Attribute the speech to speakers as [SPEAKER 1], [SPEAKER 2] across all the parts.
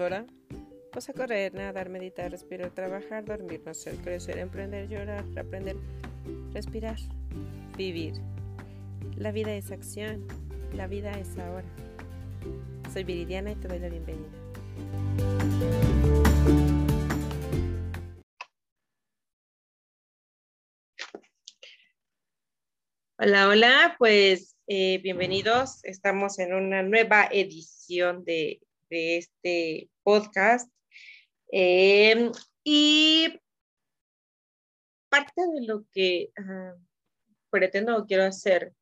[SPEAKER 1] ahora, pues a correr, nadar, meditar, respirar, trabajar, dormir, nacer, crecer, emprender, llorar, aprender, respirar, vivir. La vida es acción, la vida es ahora. Soy Viridiana y te doy la bienvenida. Hola, hola, pues eh, bienvenidos. Estamos en una nueva edición de, este podcast. Em, y parte de lo que pretendo o quiero hacer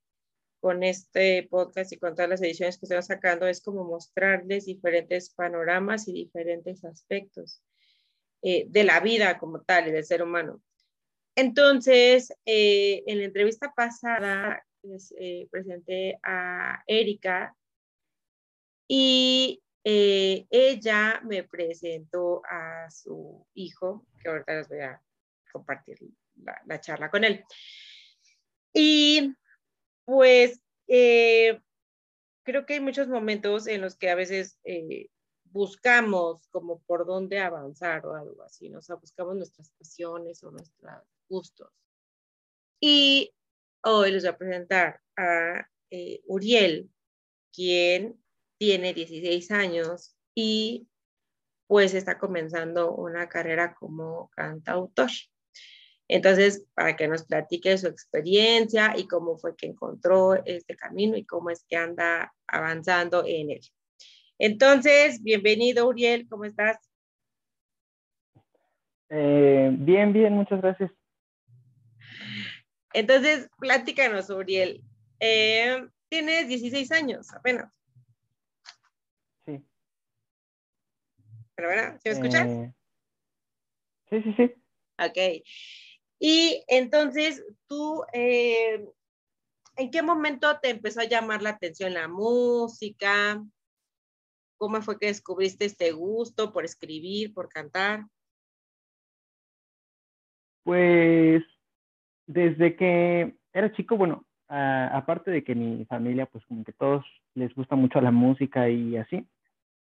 [SPEAKER 1] con este podcast y con todas las ediciones que estoy sacando es como mostrarles diferentes panoramas y diferentes aspectos eh, de la vida como tal y del ser humano. Entonces, eh, en la entrevista pasada les eh, presenté a Erika y eh, ella me presentó a su hijo, que ahorita les voy a compartir la, charla con él. Y pues creo que hay muchos momentos en los que a veces buscamos como por dónde avanzar o algo así, ¿no? O sea, buscamos nuestras pasiones o nuestros gustos. Y hoy les voy a presentar a eh, Uriel, quien tiene 16 años y pues está comenzando una carrera como cantautor. Entonces, para que nos platique su experiencia y cómo fue que encontró este camino y cómo es que anda avanzando en él. Entonces, bienvenido Uriel, ¿cómo estás?
[SPEAKER 2] Eh, bien, bien, muchas gracias.
[SPEAKER 1] Entonces, platícanos, Uriel. Eh, tienes 16 años apenas.
[SPEAKER 2] Sí.
[SPEAKER 1] ¿Pero verdad? ¿Sí me escuchas?
[SPEAKER 2] Eh, sí, sí, sí.
[SPEAKER 1] Ok. Y entonces, tú, ¿en qué momento te empezó a llamar la atención la música? ¿Cómo fue que descubriste este gusto por escribir, por cantar?
[SPEAKER 2] Pues desde que era chico, bueno, aparte de que mi familia, pues como que todos les gusta mucho la música y así.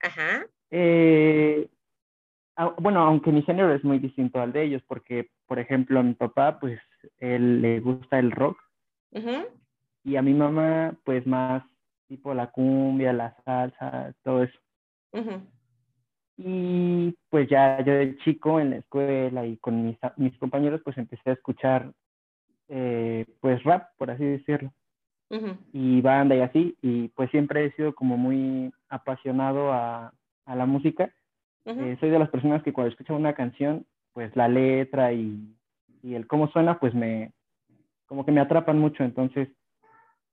[SPEAKER 1] Ajá.
[SPEAKER 2] Eh, bueno, aunque mi género es muy distinto al de ellos, porque, por ejemplo, a mi papá, pues, él le gusta el rock. Y a mi mamá, pues, más tipo la cumbia, la salsa, todo eso. Y pues ya yo de chico en la escuela y con mis, mis compañeros pues empecé a escuchar eh, pues rap, por así decirlo. Y banda y así, y pues siempre he sido como muy apasionado a, a la música. Eh, soy de las personas que cuando escucho una canción, pues la letra y, y el cómo suena, pues me, como que me atrapan mucho. Entonces,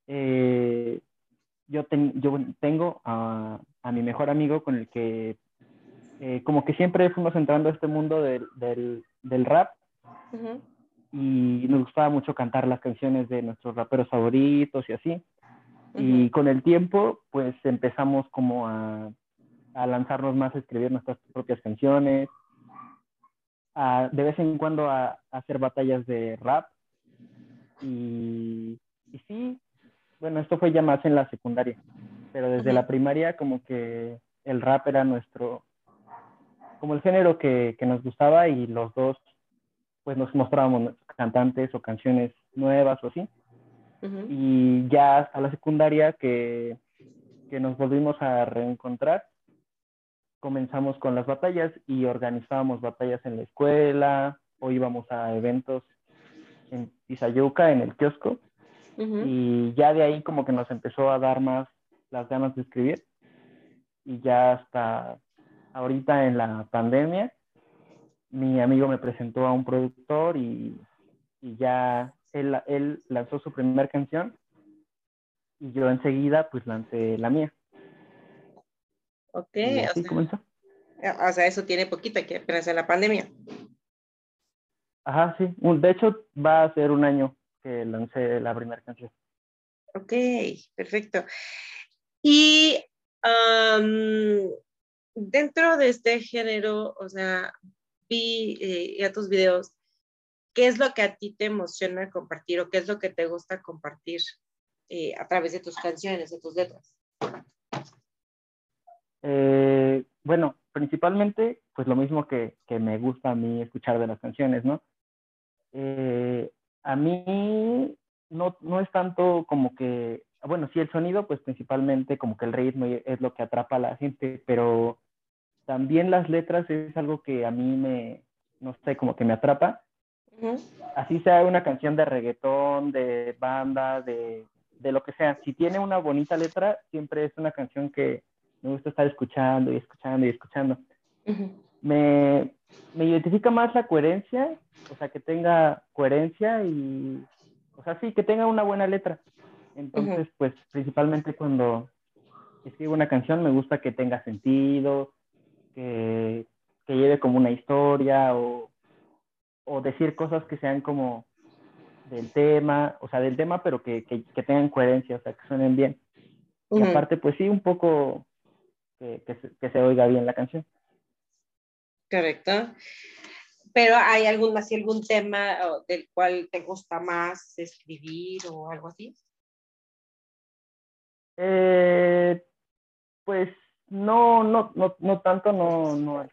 [SPEAKER 2] eh, yo, yo tengo a, a, mi mejor amigo con el que eh, como que siempre fuimos entrando a este mundo del, del, del rap y nos gustaba mucho cantar las canciones de nuestros raperos favoritos y así. Y con el tiempo pues empezamos como a, a lanzarnos más a escribir nuestras propias canciones, a, de vez en cuando a, a hacer batallas de rap. Y, y sí, bueno, esto fue ya más en la secundaria, pero desde la primaria como que el rap era nuestro, como el género que, que nos gustaba y los dos pues nos mostrábamos cantantes o canciones nuevas o así. Y ya a la secundaria que, que nos volvimos a reencontrar, comenzamos con las batallas y organizábamos batallas en la escuela o íbamos a eventos en Izayuca, en el kiosco, y ya de ahí como que nos empezó a dar más las ganas de escribir. Y ya hasta ahorita en la pandemia, mi amigo me presentó a un productor y, y ya él, él lanzó su primera canción y yo enseguida pues lancé la mía.
[SPEAKER 1] Ok, así comenzó. O sea, eso tiene poquito que apenas en la pandemia.
[SPEAKER 2] Ajá, sí. De hecho, va a ser un año que lancé la primera canción.
[SPEAKER 1] Ok, perfecto. Y dentro de este género, o sea, vi eh, ya tus videos, ¿qué es lo que a ti te emociona compartir o qué es lo que te gusta compartir eh, a través de tus canciones, de tus letras?
[SPEAKER 2] Eh, bueno, principalmente, pues lo mismo que, que, me gusta a mí escuchar de las canciones, ¿no? Eh, a mí no, no es tanto como que, bueno, sí el sonido, pues principalmente como que el ritmo es lo que atrapa a la gente, pero también las letras es algo que a mí me, no sé, como que me atrapa. Así sea una canción de reggaetón, de banda, de, de, lo que sea. Si tiene una bonita letra, siempre es una canción que me gusta estar escuchando y escuchando y escuchando. me, me identifica más la coherencia, o sea, que tenga coherencia y, o sea, sí, que tenga una buena letra. Entonces, pues principalmente cuando escribo una canción me gusta que tenga sentido, que, lleve como una historia o, decir cosas que sean como del tema, o sea, del tema, pero que, tengan coherencia, o sea, que suenen bien. Y aparte, pues sí, un poco que, se, oiga bien la canción.
[SPEAKER 1] Correcto. Pero ¿hay algún, así, algún tema del cual te gusta más escribir o algo así?
[SPEAKER 2] Eh, pues no, no, no, no tanto, no, no al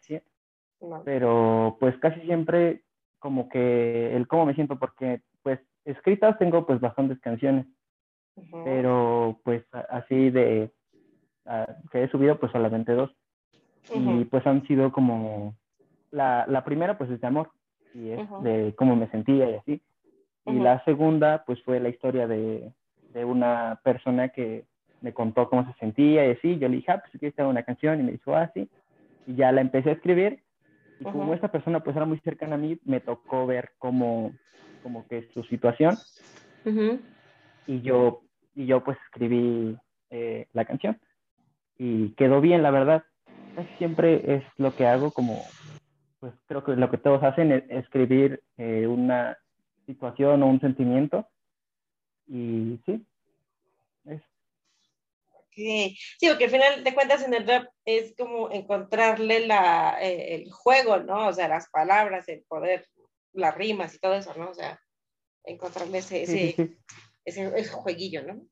[SPEAKER 2] pero pues casi siempre como que el cómo me siento, porque pues escritas tengo pues bastantes canciones, pero pues así de que he subido pues solamente dos. Y pues han sido como, la, la primera pues es de amor, y es de cómo me sentía y así. Y la segunda pues fue la historia de, de una persona que me contó cómo se sentía y así, yo le dije, ah, pues aquí está una canción y me dijo, así, ah, y ya la empecé a escribir. Y como esta persona pues era muy cercana a mí, me tocó ver cómo, como que su situación. Y yo, y yo pues escribí eh, la canción y quedó bien, la verdad. siempre es lo que hago como, pues creo que lo que todos hacen es escribir eh, una situación o un sentimiento y sí, es
[SPEAKER 1] Sí, porque al final de cuentas en el rap es como encontrarle la, eh, el juego, ¿no? O sea, las palabras, el poder, las rimas y todo eso, ¿no? O sea, encontrarle ese, ese, ese, jueguillo, ¿no?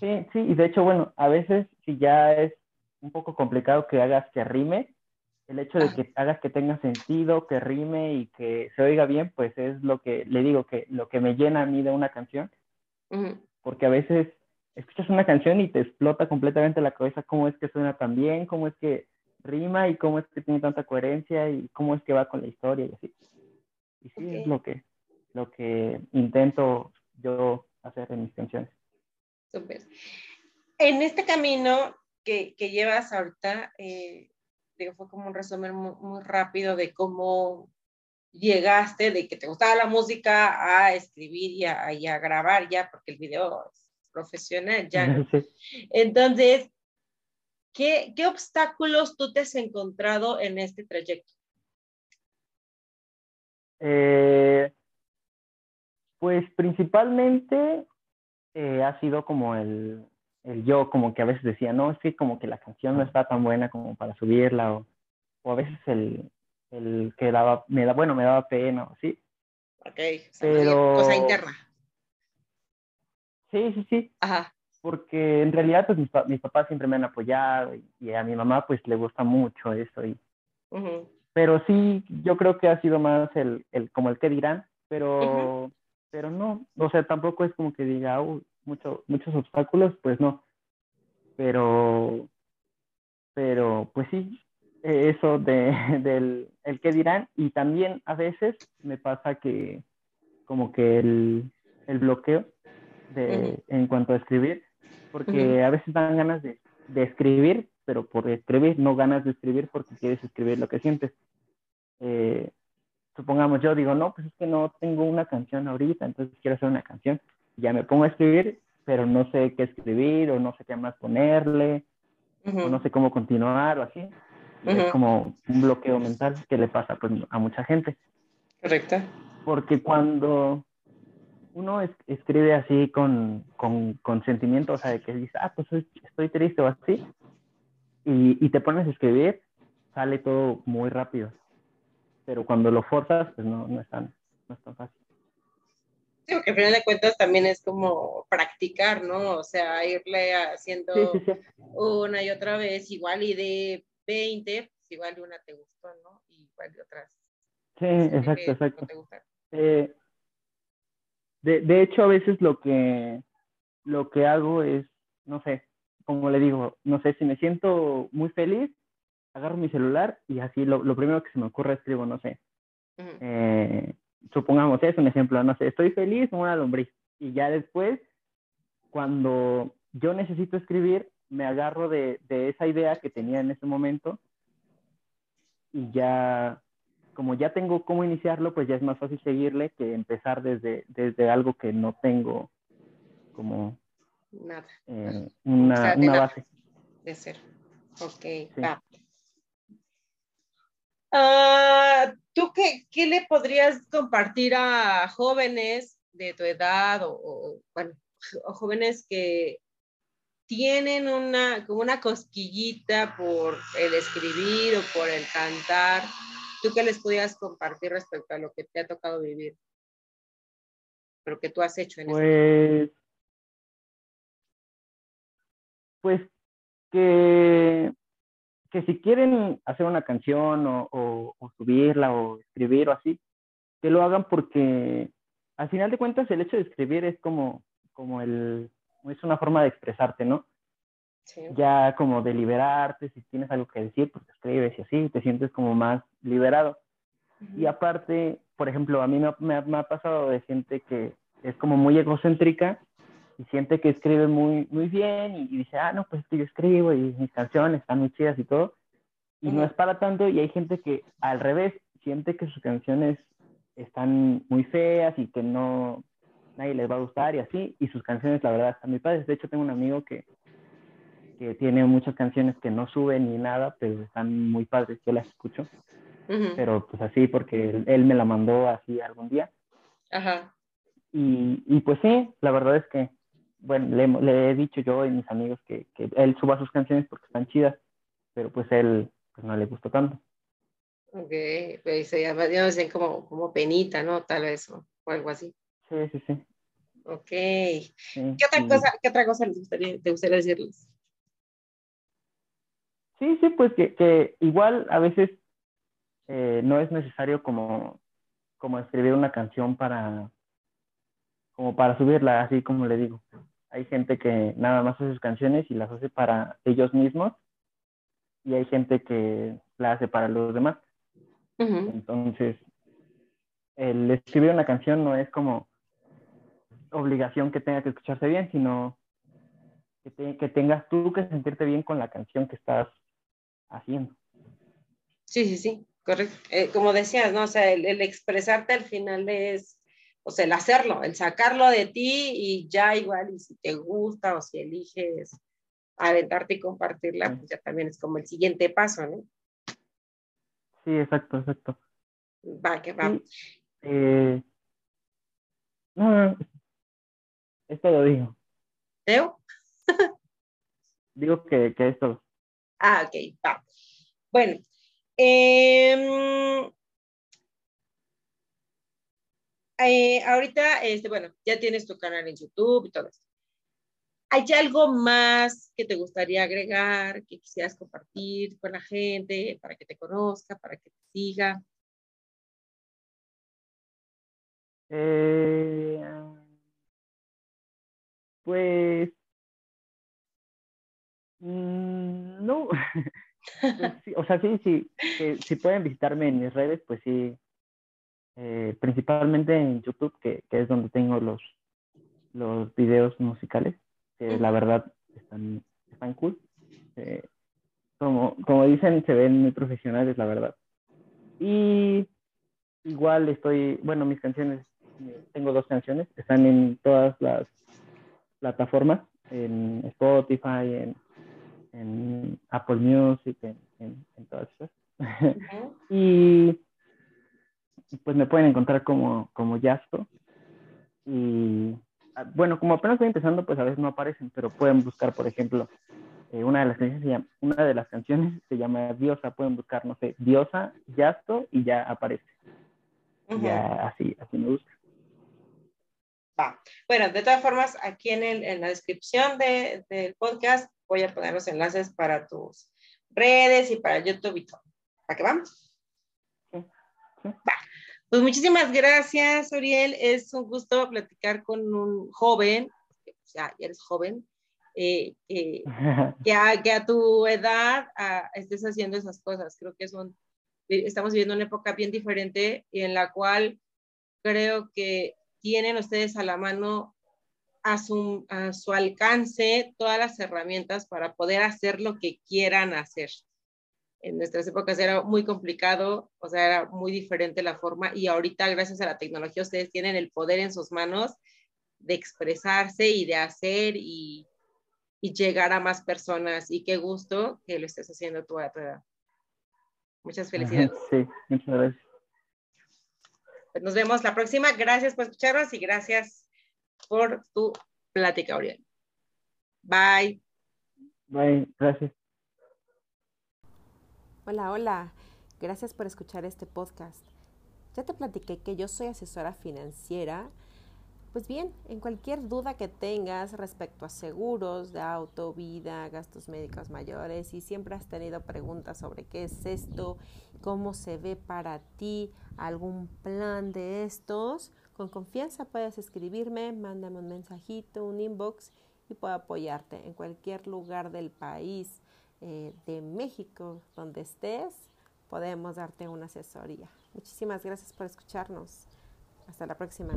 [SPEAKER 2] Sí, sí, y de hecho, bueno, a veces si ya es un poco complicado que hagas que rime, el hecho de que hagas que tenga sentido, que rime y que se oiga bien, pues es lo que le digo que lo que me llena a mí de una canción, porque a veces escuchas una canción y te explota completamente la cabeza cómo es que suena tan bien, cómo es que rima y cómo es que tiene tanta coherencia y cómo es que va con la historia y así. Y sí, es lo que, lo que intento yo hacer en mis canciones.
[SPEAKER 1] Súper. En este camino que, que llevas ahorita, eh, digo, fue como un resumen muy, rápido de cómo llegaste, de que te gustaba la música, a escribir y a, y a grabar ya, porque el video profesional ya. Entonces, ¿qué, ¿qué obstáculos tú te has encontrado en este trayecto?
[SPEAKER 2] Eh, pues principalmente eh, ha sido como el, el, yo, como que a veces decía, no, es que como que la canción no está tan buena como para subirla, o, o a veces el, el que daba, me da, bueno, me daba pena, ¿sí?
[SPEAKER 1] Ok, pero... cosa interna.
[SPEAKER 2] Sí, sí, sí. Ajá. Porque en realidad, pues mis, mis papás siempre me han apoyado y, a mi mamá, pues le gusta mucho eso. Y, Pero sí, yo creo que ha sido más el, el como el que dirán, pero, pero no, o sea, tampoco es como que diga, mucho, muchos obstáculos, pues no. Pero, pero, pues sí, eso de, del el que dirán y también a veces me pasa que como que el, el bloqueo de, en cuanto a escribir, porque a veces dan ganas de, de, escribir, pero por escribir, no ganas de escribir porque quieres escribir lo que sientes. Eh, supongamos, yo digo, no, pues es que no tengo una canción ahorita, entonces quiero hacer una canción. Ya me pongo a escribir, pero no sé qué escribir o no sé qué más ponerle, o no sé cómo continuar o así. Es como un bloqueo mental que le pasa pues, a mucha gente.
[SPEAKER 1] Correcto.
[SPEAKER 2] Porque cuando, uno escribe así con, con, con sentimiento, o sea, de que dice, ah, pues estoy triste o así, y, y, te pones a escribir, sale todo muy rápido. Pero cuando lo forzas, pues no, no, es, tan, no es tan fácil.
[SPEAKER 1] Porque al final de cuentas también es como practicar, ¿no? O sea, irle haciendo una y otra vez igual y de 20, pues igual una te gustó, ¿no? Y igual de otras.
[SPEAKER 2] Sí, exacto, exacto. Eh, de, de hecho, a veces lo que, lo que hago es, no sé, como le digo, no sé, si me siento muy feliz, agarro mi celular y así lo, lo primero que se me ocurre escribo, no sé. eh, supongamos, es un ejemplo, no sé, estoy feliz con una lombriz. Y ya después, cuando yo necesito escribir, me agarro de, de esa idea que tenía en ese momento y ya, como ya tengo cómo iniciarlo, pues ya es más fácil seguirle que empezar desde, desde algo que no tengo como
[SPEAKER 1] Nada.
[SPEAKER 2] Eh, una, una base.
[SPEAKER 1] De cero. Ok, va. Uh, ¿Tú qué, qué, le podrías compartir a jóvenes de tu edad o, bueno, jóvenes que tienen una, como una cosquillita por el escribir o por el cantar? ¿Tú qué les podrías compartir respecto a lo que te ha tocado vivir? Pero que tú has hecho en
[SPEAKER 2] pues, Pues que que si quieren hacer una canción o, o, subirla o escribir o así, que lo hagan porque al final de cuentas el hecho de escribir es como, como el, es una forma de expresarte, ¿no? Sí. Ya como de liberarte, si tienes algo que decir, pues escribes y así, te sientes como más liberado. Uh -huh. Y aparte, por ejemplo, a mí me, me, me, ha pasado de gente que es como muy egocéntrica y siente que escribe muy, muy bien y, y dice, ah, no, pues yo escribo y mis canciones están muy chidas y todo. Y uh -huh. no es para tanto y hay gente que al revés siente que sus canciones están muy feas y que no nadie les va a gustar y así, y sus canciones la verdad están muy padres. De hecho tengo un amigo que, que tiene muchas canciones que no suben ni nada, pero están muy padres, yo las escucho. Uh -huh. Pero pues así porque él, él, me la mandó así algún día.
[SPEAKER 1] Ajá.
[SPEAKER 2] Y, y pues sí, la verdad es que bueno, le, le, he dicho yo y mis amigos que, que, él suba sus canciones porque están chidas, pero pues él pues no le gustó tanto.
[SPEAKER 1] Ok, pues no sé, como, como penita, ¿no? Tal vez, o, o algo así.
[SPEAKER 2] Sí, sí, sí.
[SPEAKER 1] Ok. Sí, ¿Qué, otra sí. cosa, ¿Qué otra cosa les gustaría, te gustaría decirles?
[SPEAKER 2] Sí, sí, pues que, que igual a veces eh, no es necesario como, como escribir una canción para, como para subirla, así como le digo hay gente que nada más hace sus canciones y las hace para ellos mismos y hay gente que la hace para los demás. Uh -huh. Entonces, el escribir una canción no es como obligación que tenga que escucharse bien, sino que, te, que tengas tú que sentirte bien con la canción que estás haciendo.
[SPEAKER 1] Sí, sí, sí, correcto. Eh, como decías, ¿no? O sea, el, el expresarte al final es o sea, el hacerlo, el sacarlo de ti y ya igual, y si te gusta o si eliges aventarte y compartirla, pues ya también es como el siguiente paso, ¿no?
[SPEAKER 2] Sí, exacto, exacto.
[SPEAKER 1] Va, que va. Sí,
[SPEAKER 2] eh, no, esto lo digo.
[SPEAKER 1] ¿Teo?
[SPEAKER 2] digo que, que es todo.
[SPEAKER 1] Ah, ok, va. Bueno, eh, eh, ahorita, este, bueno, ya tienes tu canal en YouTube y todo eso. ¿Hay algo más que te gustaría agregar, que quisieras compartir con la gente, para que te conozca, para que te siga?
[SPEAKER 2] Eh, pues, mmm, no, pues o sea, sí, sí, si pueden visitarme en mis redes, pues sí, eh, principalmente en YouTube, que, que, es donde tengo los, los videos musicales, que la verdad están, están cool. Eh, como, como dicen, se ven muy profesionales, la verdad. Y igual estoy, bueno, mis canciones, tengo dos canciones, están en todas las plataformas, en Spotify, en, en Apple Music, en, en, en todas esas. Uh -huh. y pues me pueden encontrar como, como Yasto. Y ah, bueno, como apenas estoy empezando, pues a veces no aparecen, pero pueden buscar, por ejemplo, eh, una, de las canciones se llama, una de las canciones se llama Diosa, pueden buscar, no sé, Diosa, Yasto y ya aparece. Uh -huh. Ya así, así me gusta.
[SPEAKER 1] Va. Bueno, de todas formas, aquí en, el, en la descripción del de, de podcast voy a poner los enlaces para tus redes y para YouTube y todo. ¿Para qué vamos? Pues muchísimas gracias, Uriel. Es un gusto platicar con un joven, o sea, ya eres joven, eh, que, a, tu edad estés haciendo esas cosas. Creo que son, estamos viviendo una época bien diferente y en la cual creo que tienen ustedes a la mano a su, a su alcance todas las herramientas para poder hacer lo que quieran hacer. En nuestras épocas era muy complicado, o sea, era muy diferente la forma y ahorita gracias a la tecnología ustedes tienen el poder en sus manos de expresarse y de hacer y, y llegar a más personas y qué gusto que lo estés haciendo tú a tu edad. Muchas felicidades.
[SPEAKER 2] Sí, muchas gracias.
[SPEAKER 1] Pues nos vemos la próxima. Gracias por escucharnos y gracias por tu plática, Auriel. Bye.
[SPEAKER 2] Bye, gracias.
[SPEAKER 3] Hola, hola. Gracias por escuchar este podcast. Ya te platiqué que yo soy asesora financiera pues bien, en cualquier duda que tengas respecto a seguros de auto, vida, gastos médicos mayores y siempre has tenido preguntas sobre qué es esto, cómo se ve para ti algún plan de estos, con confianza puedes escribirme, mándame un mensajito, un inbox y puedo apoyarte en cualquier lugar del país, eh, de México, donde estés, podemos darte una asesoría. Muchísimas gracias por escucharnos. Hasta la próxima.